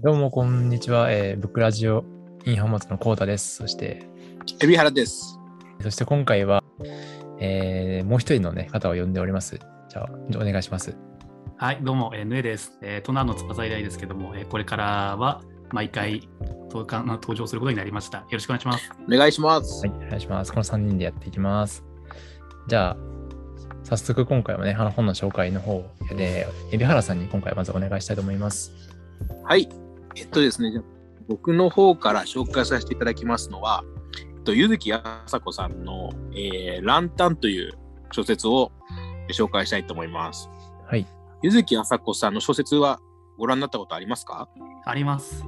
どうもこんにちは、えー、ブックラジオインハマツのコータです。そして、海老原です。そして今回は、えーもう一人の、ね、方を呼んでおります。じゃあ、お願いします。はい、どうも、えー、ぬえです。えー、トナの翼以来ですけども、えーこれからは毎回登登場することになりました。よろしくお願いします。お願いします。はい、お願いします。この3人でやっていきます。じゃあ、早速今回もね、あの本の紹介の方で、海老原さんに今回まずお願いしたいと思います。はい。えっとですね、じゃあ僕の方から紹介させていただきますのは、えっと、ゆずきあさこさんの、えーランタンという小説を紹介したいと思います。はい。ゆずきあさこさんの小説はご覧になったことありますか？あります。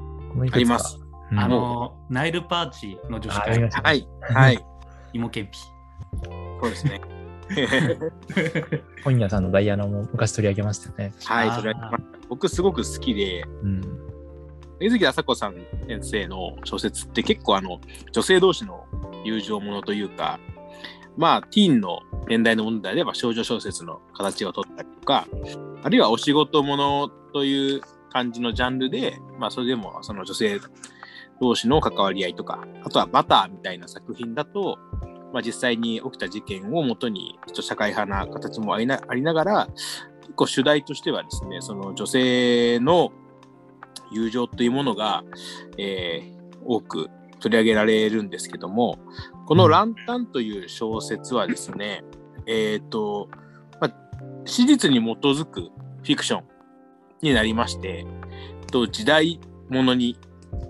あります。うんあの、ナイルパーチの女子会はい。はい。芋けんぴ。そうですね。本屋さんのダイアナも昔取り上げましたよね。はい。あーそれは僕すごく好きで、うん。ゆずきあさん先生の小説って結構あの女性同士の友情ものというかまあティーンの年代のものであれば少女小説の形を取ったりとかあるいはお仕事ものという感じのジャンルでまあそれでもその女性同士の関わり合いとかあとはバターみたいな作品だと、まあ、実際に起きた事件をもとにちょっと社会派な形もありながら結構主題としてはですねその女性の友情というものが、えー多く取り上げられるんですけどもこの「ランタン」という小説はですねえっ、と、まあ、史実に基づくフィクションになりましてと時代物に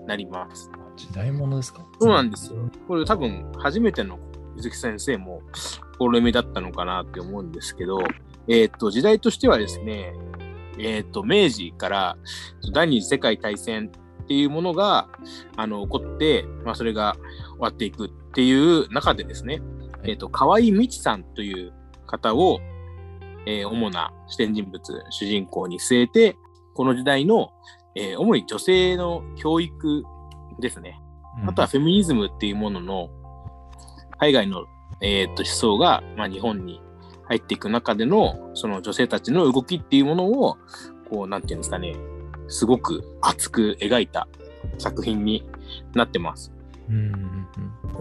なります。時代物ですか？そうなんですよ。これ多分初めての水木先生も試みだったのかなって思うんですけど、えっ、と、時代としてはですね、えっ、と、明治から第二次世界大戦っていうものが、あの、起こって、まあ、それが終わっていくっていう中でですね、えっ、と、河合美智さんという方を、えー主な視点人物、主人公に据えて、この時代の、えー主に女性の教育ですね。あとはフェミニズムっていうものの海外の、えーっと思想が、まあ、日本に入っていく中でのその女性たちの動きっていうものをこうなんていうんですかねすごく熱く描いた作品になってます。うんうん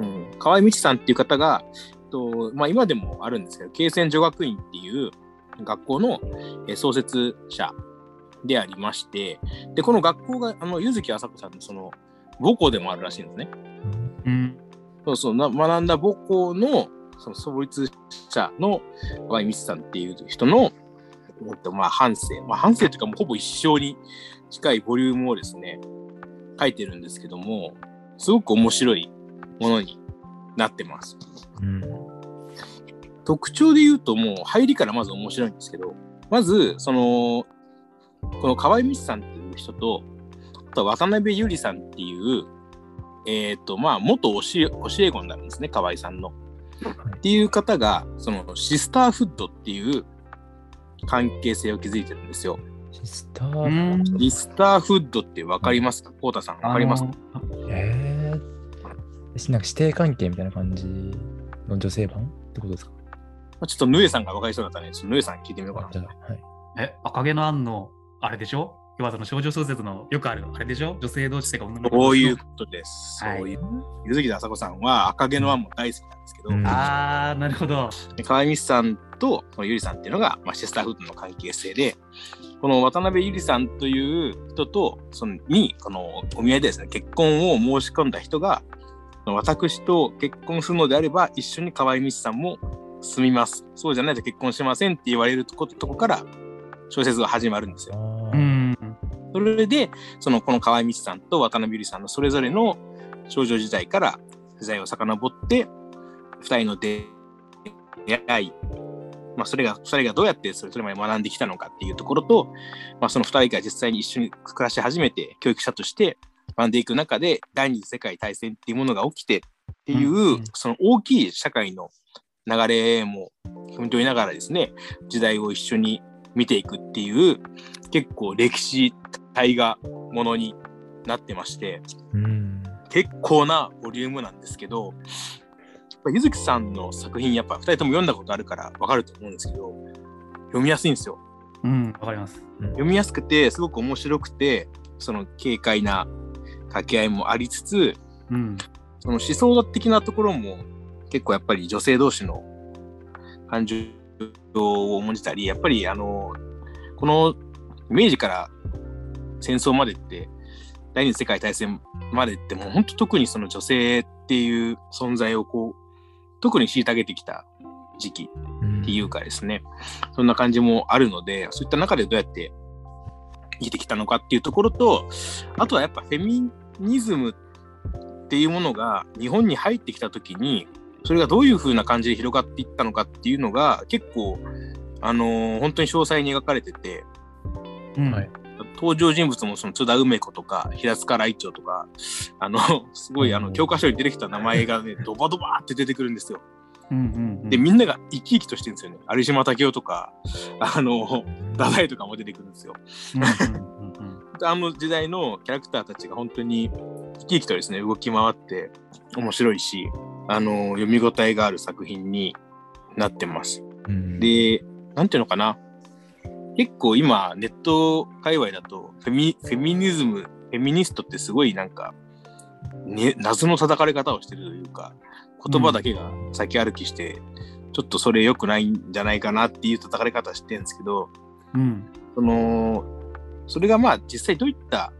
うんうん、河合美智さんっていう方が、とまあ、今でもあるんですけど慶泉女学院っていう学校のえー創設者でありましてでこの学校があの柚木麻子さんのその母校でもあるらしいんですね。うん。そうそうな学んだ母校のその創立者の河合美智さんっていう人の、えっとまあ、半生、まあ、半生というかもうほぼ一生に近いボリュームをですね書いてるんですけどもすごく面白いものになってます。うん特徴で言うともう入りからまず面白いんですけどまずそのこの河合美智さんっていう人とあとは渡辺ゆりさんっていうえっ、とまあ元教え教え子になるんですね河合さんの。っていう方がそのシスターフッドっていう関係性を築いてるんですよ。シスタうーんシスターフッドってわかりますか？コウタさんわかります？かえー、なんか師弟関係みたいな感じの女性版ってことですか？まあちょっとヌエさんがわかりそうだったね。ちょっとヌエさん聞いてみようかな。はい。え、赤毛のアンの、あれでしょ？要はその少女小説のよくある、あれでしょ？女性同士が女の子同士のこういうことです。はいそういう。ゆずきあさこさんは赤毛のアンも大好きなんですけど、うんあー、なるほど。で川合さんとこのゆりさんっていうのが、まあ、シスターフッドの関係性で、この渡辺ゆりさんという人と、そのに、このお見合いでですね、結婚を申し込んだ人が、私と結婚するのであれば、一緒に河合美智さんも住みます。そうじゃないと結婚しませんって言われるとことこから小説が始まるんですよ。それで、そのこの河合美智さんと渡辺ゆりさんのそれぞれの少女時代から時代を遡って、二人の出会い、まあ、それが、二人がどうやってそれそれまで学んできたのかっていうところと、まあ、その二人が実際に一緒に暮らし始めて、教育者として学んでいく中で、第二次世界大戦っていうものが起きてっていう、うんうん。その大きい社会の流れも踏み取りながらですね、時代を一緒に見ていくっていう、結構歴史大河ものになってまして、うん。結構なボリュームなんですけど、やっぱゆずきさんの作品やっぱ2人とも読んだことあるからわかると思うんですけど、読みやすいんですよ。うん、わかります。読みやすくて、すごく面白くて、その軽快な掛け合いもありつつ、うん。その思想的なところも結構やっぱり女性同士の感情を重んじたり、やっぱりあの、この明治から戦争までって、第二次世界大戦までってもう本当特にその女性っていう存在をこう、特に虐げてきた時期っていうかですね、そんな感じもあるので、そういった中でどうやって生きてきたのかっていうところと、あとはやっぱフェミニズムっていうものが日本に入ってきた時に、それがどういう風な感じで広がっていったのかっていうのが結構、あのー本当に詳細に描かれてて、うん。はい登場人物もその津田梅子とか平塚来長とか、あの、すごいあのうん教科書に出てきた名前がね、ドバドバって出てくるんですよ。うんうんうん。で、みんなが生き生きとしてるんですよね。有島武雄とか、あの、ダダイとかも出てくるんですよ。あの時代のキャラクターたちが本当に生き生きとですね、動き回って面白いし、あの、読み応えがある作品になってます。うんで、なんていうのかな。結構今、ネット界隈だとフェミ、フェミニズム、フェミニストってすごいなんか、ね、謎の叩かれ方をしてるというか、言葉だけが先歩きして、ちょっとそれ良くないんじゃないかなっていう叩かれ方してるんですけど、うん。その、それがまあ実際どういった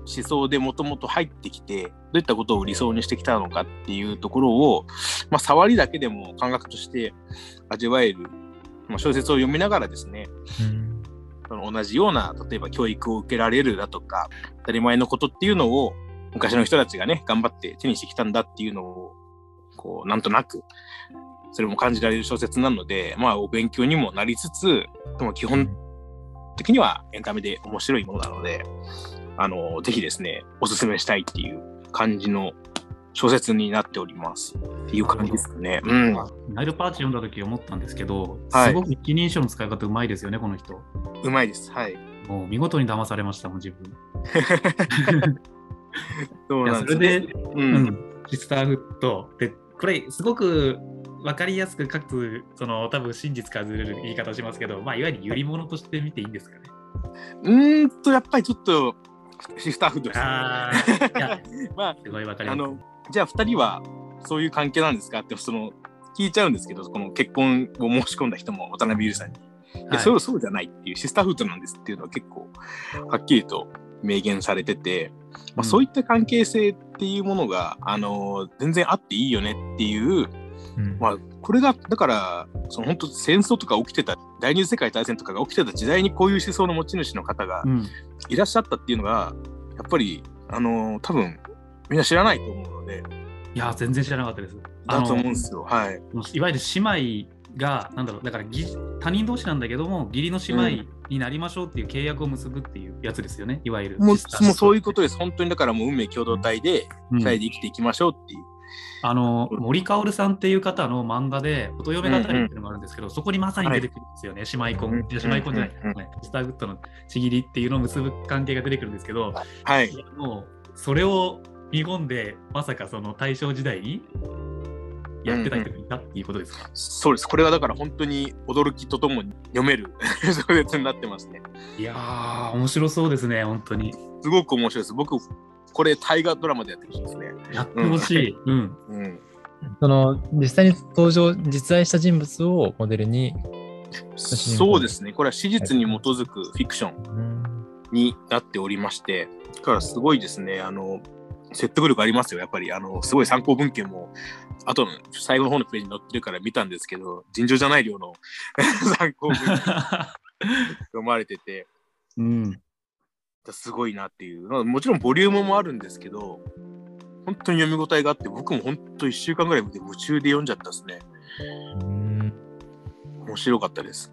思想でもともと入ってきて、どういったことを理想にしてきたのかっていうところを、まあ触りだけでも感覚として味わえる、まあ、小説を読みながらですね、うんその同じような、例えば教育を受けられるだとか、当たり前のことっていうのを、昔の人たちがね、頑張って手にしてきたんだっていうのを、こう、なんとなく、それも感じられる小説なので、まあ、お勉強にもなりつつ、でも基本的にはエンタメで面白いものなので、あの、ぜひですね、おすすめしたいっていう感じの小説になっております。っていう感じですかね。うん。ナイルパーチ読んだ時思ったんですけど、はいすごく一人称の使い方うまいですよね、この人。うまいです。はい。もう見事に騙されましたもん、自分。そうなんですそれで、う。うんん、シスターフット。で、これ、すごく分かりやすく、かつ、その、多分真実からずれる言い方をしますけど、まあ、いわゆる揺り物として見ていいんですかね。うーんと、やっぱりちょっと、シスターフードですね。あ まあ、すごい分かります。あの、じゃあ2人はそういう関係なんですか？って、その、聞いちゃうんですけど、この結婚を申し込んだ人も渡辺優さんに。いや、はい。そうそうじゃないっていう、シスターフードなんですっていうのは結構、はっきりと明言されてて、まあ、うん。そういった関係性っていうものが、あの、全然あっていいよねっていう、うん。まあ、これが、だから、その本当戦争とか起きてた、第二次世界大戦とかが起きてた時代にこういう思想の持ち主の方がうん、いらっしゃったっていうのが、やっぱり、あの多分、みんな知らないと思うので、いや、全然知らなかったです。だと思うんですよ。はい。いわゆる姉妹が、なんだろう、だからぎ他人同士なんだけども、義理の姉妹になりましょうっていう契約を結ぶっていうやつですよね、いわゆる。もうもうそういうことです。本当にだからもう運命共同体で、うん二人で生きていきましょうっていう。あの森かおるさんっていう方の漫画で、音嫁語りっていうのがあるんですけど、そこにまさに出てくるんですよね、姉妹婚、姉妹婚じゃない、うんねシスターグッドのちぎりっていうのを結ぶ関係が出てくるんですけど、はいもうそれを見込んで、まさかその大正時代にやってた人がいたっていうことですか、そうです。これはだから本当に驚きとともに読める 小説になってますね。いやー、面白そうですね、本当に。すごく面白いです。僕、これ大河ドラマでやってほしいですね。やってほしい。うん。うん。その実際に登場、実在した人物をモデルに、そうですね。これは史実に基づくフィクションうんになっておりまして、だからすごいですね、あの、説得力ありますよ、やっぱり。あの、すごい参考文献も、あとの最後の方のページに載ってるから見たんですけど、尋常じゃない量の 参考文献読まれてて、うん。すごいなっていう。まあもちろんボリュームもあるんですけど、本当に読み応えがあって、僕も本当1週間ぐらい見て夢中で読んじゃったですね。うん面白かったです。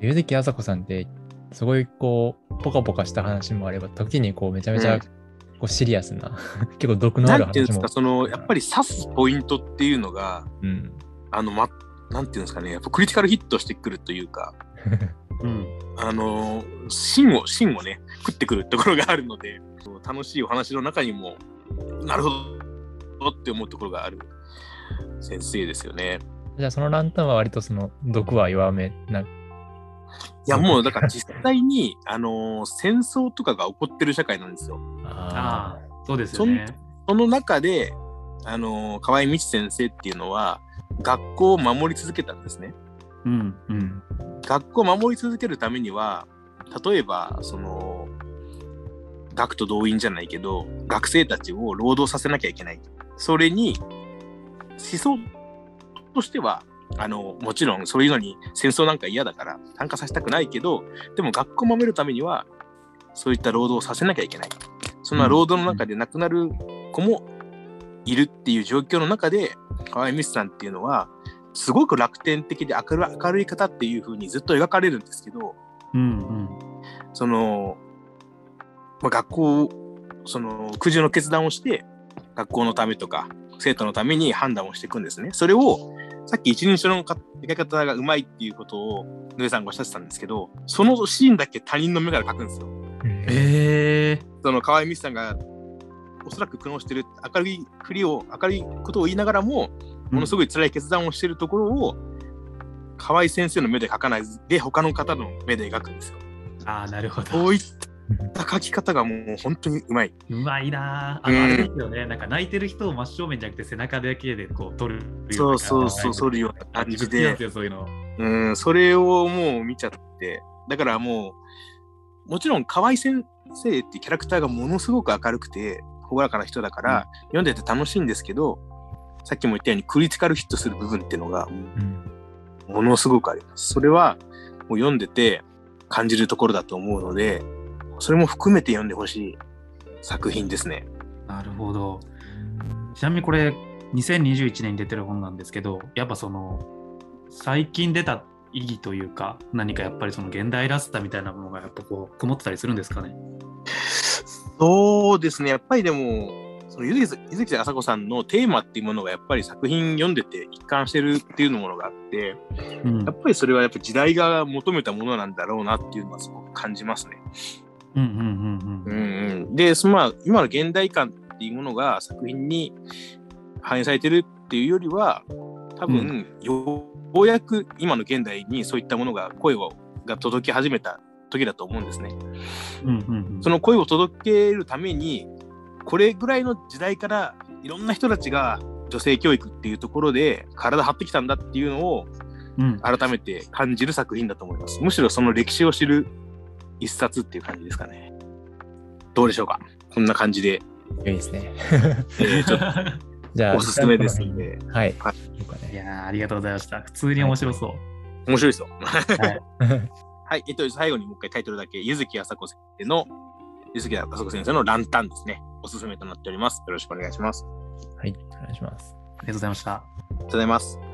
ゆずきあさこさんって、すごいこう、ポカポカした話もあれば、時にこう、めちゃめちゃうんこうシリアスな、結構毒のある話もなんていうんですか、。その、やっぱり指すポイントっていうのが、うん。あの、ま、なんていうんですかね、やっぱクリティカルヒットしてくるというか、うん。あのー芯を、芯をね、食ってくるところがあるので、楽しいお話の中にも、なるほどって思うところがある先生ですよね。じゃあそのランタンは割とその毒は弱めな。いや、もうだから実際に、あのー戦争とかが起こってる社会なんですよ。あああ、そうですよね。その中で、あのー河合道先生っていうのは、学校を守り続けたんですね。うんうん。学校を守り続けるためには、例えば、その、学徒動員じゃないけど、学生たちを労働させなきゃいけない。それに、思想としては、あの、もちろんそういうのに戦争なんか嫌だから参加させたくないけど、でも学校を守るためには、そういった労働をさせなきゃいけない。そんな労働の中で亡くなる子もいるっていう状況の中で、河合美樹さんっていうのは、すごく楽天的で明る明るい方っていう風にずっと描かれるんですけど、うんうんその、まあ、学校、その苦渋の決断をして、学校のためとか、生徒のために判断をしていくんですね。それを、さっき一人称のか描き方がうまいっていうことを、ぬえさんがおっしゃってたんですけど、そのシーンだけ他人の目から描くんですよ。ええその河合美樹さんが、おそらく苦悩してる明るいふりを、明るいことを言いながらも、ものすごい辛い決断をしてるところを、河合先生の目で描かないで、他の方の目で描くんですよ。ああ、なるほど。こういった描き方がもう本当にうまい。うまいなあ。あうんの、あれですよね。なんか泣いてる人を真正面じゃなくて背中だけでこう撮るよそうそうそう、うそういうようなな感じでそういうの。うん、それをもう見ちゃって、だからもう、もちろん河合先生ってキャラクターがものすごく明るくて、朗らかな人だから、読んでて楽しいんですけど、さっきも言ったようにクリティカルヒットする部分っていうのがうんものすごくあります。それはもう読んでて感じるところだと思うので、それも含めて読んでほしい作品ですね。なるほど。ちなみにこれ、2021年に出てる本なんですけど、やっぱその、最近出た意義というか、何かやっぱりその現代らしさみたいなものがやっぱこう、曇ってたりするんですかね？そうですね、やっぱりでも、そのゆずきゆずきあさこさんのテーマっていうものがやっぱり作品読んでて一貫してるっていうものがあって、うんやっぱりそれはやっぱ時代が求めたものなんだろうなっていうのはすごく感じますね。うんうんうんううんんうん、で、そのまあ、今の現代感っていうものが作品に反映されてるっていうよりは、多分、ようやく今の現代にそういったものが声をが届き始めた時だと思うんですね。うんうんうん。その声を届けるために、これぐらいの時代からいろんな人たちが女性教育っていうところで体張ってきたんだっていうのをうん。改めて感じる作品だと思います。むしろその歴史を知る一冊っていう感じですかね。どうでしょうかこんな感じで、いいですね。え ーちょっ じゃあ、とおすすめですんで、はい。はいいやーありがとうございました。普通に面白そう。面白いですよ。はい、はい、えっと、最後にもう一回タイトルだけ、ゆずきあさこ先生の、ゆずきあさこ先生のランタンですね。おすすめとなっております。よろしくお願いします。はい、お願いします。ありがとうございました。ありがとうございます。